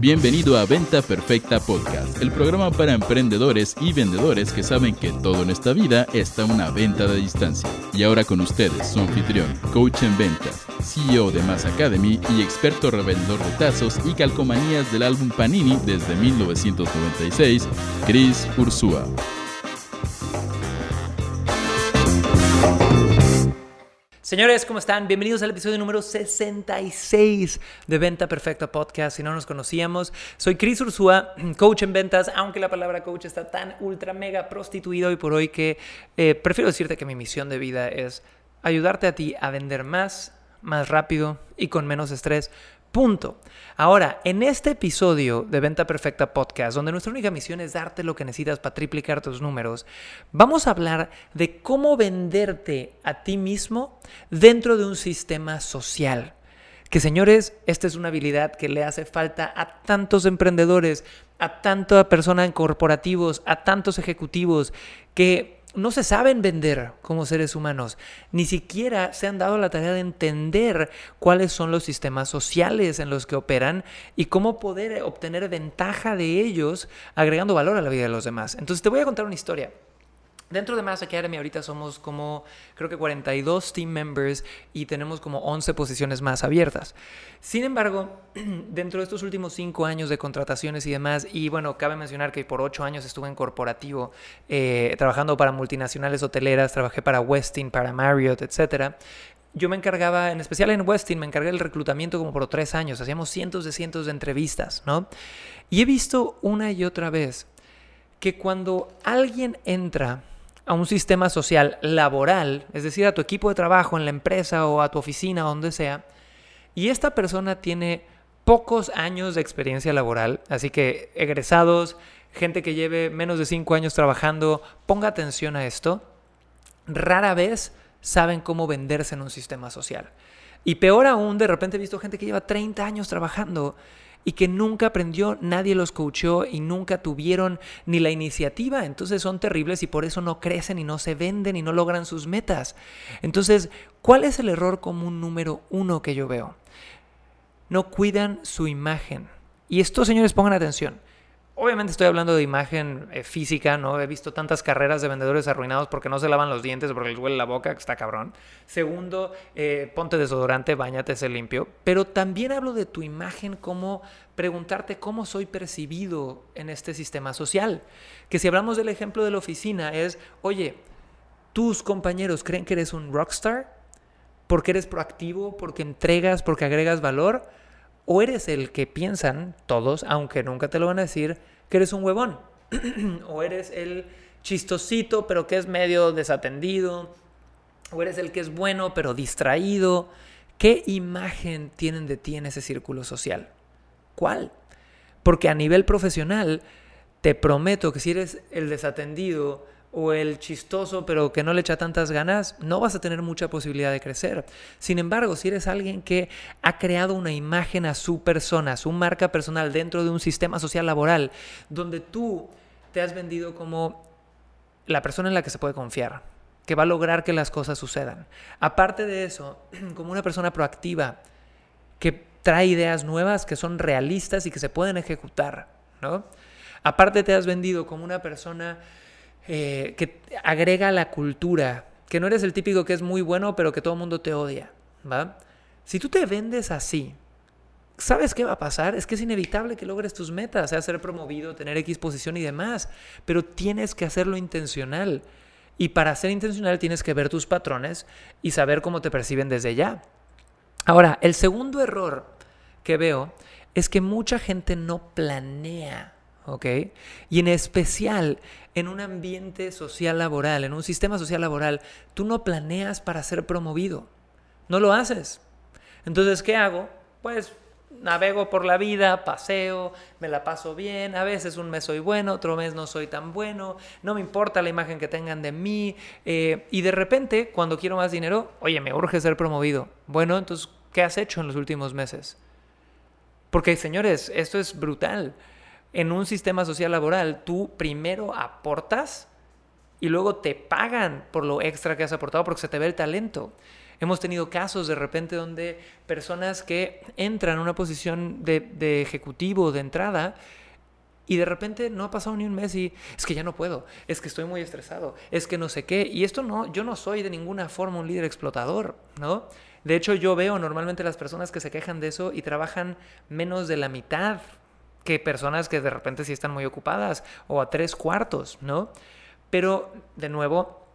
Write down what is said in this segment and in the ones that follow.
Bienvenido a Venta Perfecta Podcast, el programa para emprendedores y vendedores que saben que todo en esta vida está una venta de distancia. Y ahora con ustedes, su anfitrión, coach en ventas, CEO de Mass Academy y experto revendedor de tazos y calcomanías del álbum Panini desde 1996, Chris Ursúa. Señores, ¿cómo están? Bienvenidos al episodio número 66 de Venta Perfecta Podcast. Si no nos conocíamos, soy Chris Ursúa, coach en ventas, aunque la palabra coach está tan ultra mega prostituida hoy por hoy que eh, prefiero decirte que mi misión de vida es ayudarte a ti a vender más, más rápido y con menos estrés Punto. Ahora, en este episodio de Venta Perfecta Podcast, donde nuestra única misión es darte lo que necesitas para triplicar tus números, vamos a hablar de cómo venderte a ti mismo dentro de un sistema social. Que señores, esta es una habilidad que le hace falta a tantos emprendedores, a tanta persona en corporativos, a tantos ejecutivos que no se saben vender como seres humanos, ni siquiera se han dado la tarea de entender cuáles son los sistemas sociales en los que operan y cómo poder obtener ventaja de ellos agregando valor a la vida de los demás. Entonces te voy a contar una historia. Dentro de Mass Academy ahorita somos como, creo que 42 team members y tenemos como 11 posiciones más abiertas. Sin embargo, dentro de estos últimos 5 años de contrataciones y demás, y bueno, cabe mencionar que por 8 años estuve en corporativo, eh, trabajando para multinacionales hoteleras, trabajé para Westin, para Marriott, etc. Yo me encargaba, en especial en Westin, me encargué del reclutamiento como por 3 años, hacíamos cientos de cientos de entrevistas, ¿no? Y he visto una y otra vez que cuando alguien entra a un sistema social laboral, es decir, a tu equipo de trabajo en la empresa o a tu oficina, donde sea, y esta persona tiene pocos años de experiencia laboral, así que egresados, gente que lleve menos de cinco años trabajando, ponga atención a esto, rara vez saben cómo venderse en un sistema social. Y peor aún, de repente he visto gente que lleva 30 años trabajando y que nunca aprendió, nadie los coachó y nunca tuvieron ni la iniciativa. Entonces son terribles y por eso no crecen y no se venden y no logran sus metas. Entonces, ¿cuál es el error común número uno que yo veo? No cuidan su imagen. Y estos señores pongan atención. Obviamente estoy hablando de imagen eh, física, ¿no? He visto tantas carreras de vendedores arruinados porque no se lavan los dientes, porque les huele la boca, que está cabrón. Segundo, eh, ponte desodorante, bañate, sé limpio. Pero también hablo de tu imagen como preguntarte cómo soy percibido en este sistema social. Que si hablamos del ejemplo de la oficina es, oye, tus compañeros creen que eres un rockstar porque eres proactivo, porque entregas, porque agregas valor o eres el que piensan todos, aunque nunca te lo van a decir, que eres un huevón. o eres el chistosito, pero que es medio desatendido. O eres el que es bueno, pero distraído. ¿Qué imagen tienen de ti en ese círculo social? ¿Cuál? Porque a nivel profesional, te prometo que si eres el desatendido, o el chistoso pero que no le echa tantas ganas, no vas a tener mucha posibilidad de crecer. Sin embargo, si eres alguien que ha creado una imagen a su persona, su marca personal dentro de un sistema social laboral, donde tú te has vendido como la persona en la que se puede confiar, que va a lograr que las cosas sucedan. Aparte de eso, como una persona proactiva, que trae ideas nuevas que son realistas y que se pueden ejecutar, ¿no? Aparte te has vendido como una persona eh, que agrega la cultura, que no eres el típico que es muy bueno pero que todo el mundo te odia, ¿va? Si tú te vendes así, ¿sabes qué va a pasar? Es que es inevitable que logres tus metas, sea ser promovido, tener X posición y demás, pero tienes que hacerlo intencional. Y para ser intencional tienes que ver tus patrones y saber cómo te perciben desde ya. Ahora, el segundo error que veo es que mucha gente no planea ¿ok? Y en especial en un ambiente social laboral, en un sistema social laboral, tú no planeas para ser promovido, no lo haces. Entonces, ¿qué hago? Pues navego por la vida, paseo, me la paso bien, a veces un mes soy bueno, otro mes no soy tan bueno, no me importa la imagen que tengan de mí, eh, y de repente, cuando quiero más dinero, oye, me urge ser promovido. Bueno, entonces, ¿qué has hecho en los últimos meses? Porque, señores, esto es brutal en un sistema social laboral, tú primero aportas y luego te pagan por lo extra que has aportado porque se te ve el talento. Hemos tenido casos de repente donde personas que entran en una posición de, de ejecutivo de entrada y de repente no ha pasado ni un mes y es que ya no puedo, es que estoy muy estresado, es que no sé qué. Y esto no, yo no soy de ninguna forma un líder explotador, ¿no? De hecho, yo veo normalmente las personas que se quejan de eso y trabajan menos de la mitad que personas que de repente sí están muy ocupadas o a tres cuartos, ¿no? Pero, de nuevo,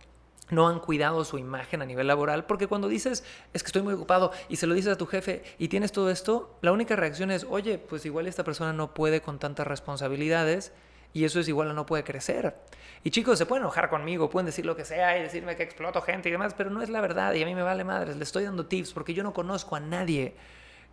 no han cuidado su imagen a nivel laboral, porque cuando dices, es que estoy muy ocupado y se lo dices a tu jefe y tienes todo esto, la única reacción es, oye, pues igual esta persona no puede con tantas responsabilidades y eso es igual a no puede crecer. Y chicos, se pueden enojar conmigo, pueden decir lo que sea y decirme que exploto gente y demás, pero no es la verdad y a mí me vale madres, le estoy dando tips porque yo no conozco a nadie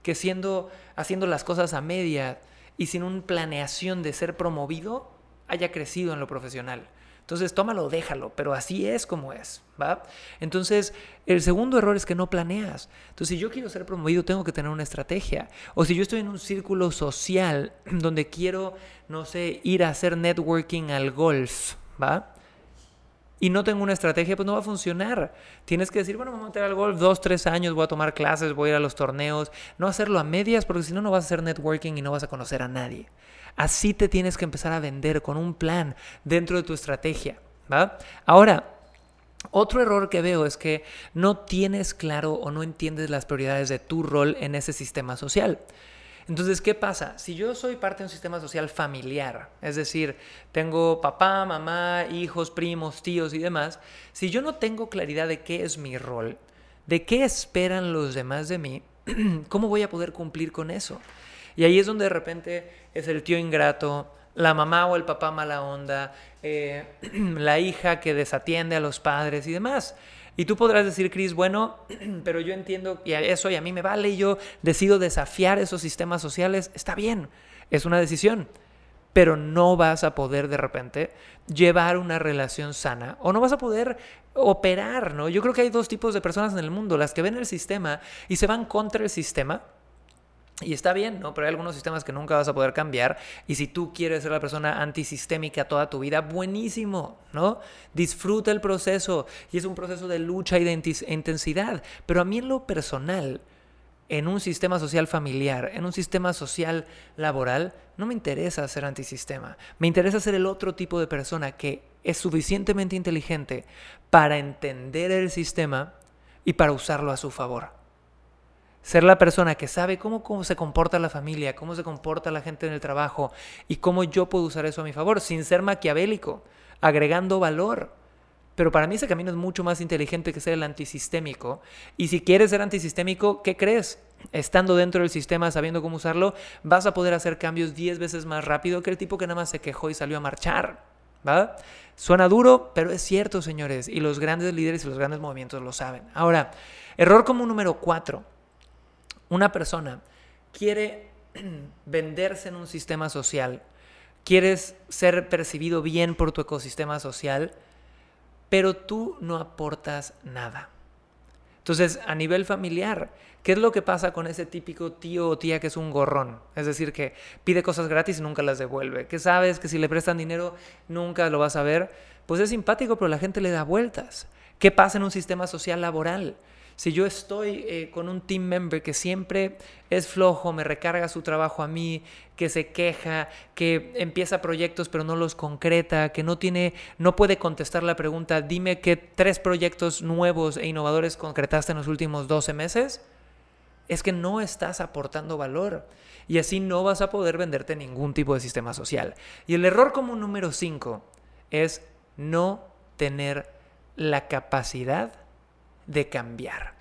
que siendo, haciendo las cosas a media y sin una planeación de ser promovido, haya crecido en lo profesional. Entonces, tómalo, déjalo, pero así es como es, ¿va? Entonces, el segundo error es que no planeas. Entonces, si yo quiero ser promovido, tengo que tener una estrategia. O si yo estoy en un círculo social donde quiero, no sé, ir a hacer networking al golf, ¿va? Y no tengo una estrategia, pues no va a funcionar. Tienes que decir, bueno, me voy a meter al golf dos, tres años, voy a tomar clases, voy a ir a los torneos. No hacerlo a medias, porque si no, no vas a hacer networking y no vas a conocer a nadie. Así te tienes que empezar a vender con un plan dentro de tu estrategia. ¿va? Ahora, otro error que veo es que no tienes claro o no entiendes las prioridades de tu rol en ese sistema social. Entonces, ¿qué pasa? Si yo soy parte de un sistema social familiar, es decir, tengo papá, mamá, hijos, primos, tíos y demás, si yo no tengo claridad de qué es mi rol, de qué esperan los demás de mí, ¿cómo voy a poder cumplir con eso? Y ahí es donde de repente es el tío ingrato, la mamá o el papá mala onda, eh, la hija que desatiende a los padres y demás. Y tú podrás decir, Cris, bueno, pero yo entiendo y eso y a mí me vale y yo decido desafiar esos sistemas sociales. Está bien, es una decisión, pero no vas a poder de repente llevar una relación sana o no vas a poder operar, ¿no? Yo creo que hay dos tipos de personas en el mundo, las que ven el sistema y se van contra el sistema y está bien, ¿no? Pero hay algunos sistemas que nunca vas a poder cambiar. Y si tú quieres ser la persona antisistémica toda tu vida, buenísimo, ¿no? Disfruta el proceso. Y es un proceso de lucha y de intensidad. Pero a mí en lo personal, en un sistema social familiar, en un sistema social laboral, no me interesa ser antisistema. Me interesa ser el otro tipo de persona que es suficientemente inteligente para entender el sistema y para usarlo a su favor. Ser la persona que sabe cómo, cómo se comporta la familia, cómo se comporta la gente en el trabajo y cómo yo puedo usar eso a mi favor, sin ser maquiavélico, agregando valor. Pero para mí ese camino es mucho más inteligente que ser el antisistémico. Y si quieres ser antisistémico, ¿qué crees? Estando dentro del sistema, sabiendo cómo usarlo, vas a poder hacer cambios 10 veces más rápido que el tipo que nada más se quejó y salió a marchar. ¿Va? Suena duro, pero es cierto, señores. Y los grandes líderes y los grandes movimientos lo saben. Ahora, error como número 4 una persona quiere venderse en un sistema social, quieres ser percibido bien por tu ecosistema social, pero tú no aportas nada. Entonces, a nivel familiar, ¿qué es lo que pasa con ese típico tío o tía que es un gorrón? Es decir, que pide cosas gratis y nunca las devuelve. Que sabes que si le prestan dinero nunca lo vas a ver. Pues es simpático, pero la gente le da vueltas. ¿Qué pasa en un sistema social laboral? Si yo estoy eh, con un team member que siempre es flojo, me recarga su trabajo a mí, que se queja, que empieza proyectos pero no los concreta, que no tiene, no puede contestar la pregunta, dime qué tres proyectos nuevos e innovadores concretaste en los últimos 12 meses, es que no estás aportando valor y así no vas a poder venderte ningún tipo de sistema social. Y el error común número 5 es no tener la capacidad de cambiar.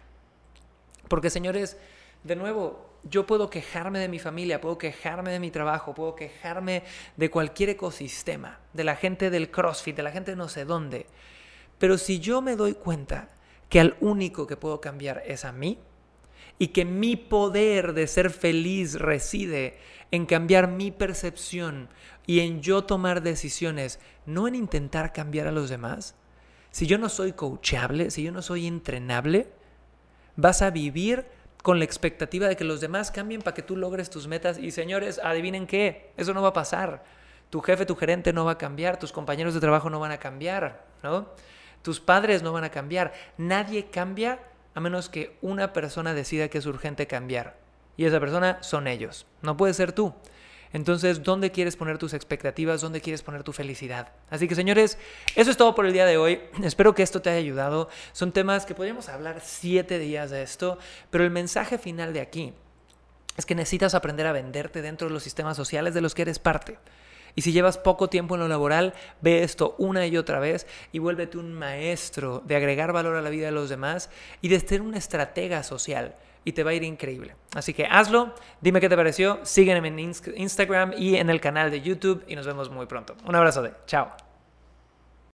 Porque señores, de nuevo, yo puedo quejarme de mi familia, puedo quejarme de mi trabajo, puedo quejarme de cualquier ecosistema, de la gente del CrossFit, de la gente no sé dónde. Pero si yo me doy cuenta que al único que puedo cambiar es a mí y que mi poder de ser feliz reside en cambiar mi percepción y en yo tomar decisiones, no en intentar cambiar a los demás, si yo no soy coachable, si yo no soy entrenable, vas a vivir con la expectativa de que los demás cambien para que tú logres tus metas. Y señores, adivinen qué, eso no va a pasar. Tu jefe, tu gerente no va a cambiar, tus compañeros de trabajo no van a cambiar, ¿no? Tus padres no van a cambiar. Nadie cambia a menos que una persona decida que es urgente cambiar. Y esa persona son ellos. No puede ser tú. Entonces, ¿dónde quieres poner tus expectativas? ¿Dónde quieres poner tu felicidad? Así que, señores, eso es todo por el día de hoy. Espero que esto te haya ayudado. Son temas que podríamos hablar siete días de esto, pero el mensaje final de aquí es que necesitas aprender a venderte dentro de los sistemas sociales de los que eres parte. Y si llevas poco tiempo en lo laboral, ve esto una y otra vez y vuélvete un maestro de agregar valor a la vida de los demás y de ser una estratega social y te va a ir increíble. Así que hazlo, dime qué te pareció, sígueme en Instagram y en el canal de YouTube y nos vemos muy pronto. Un abrazo de, chao.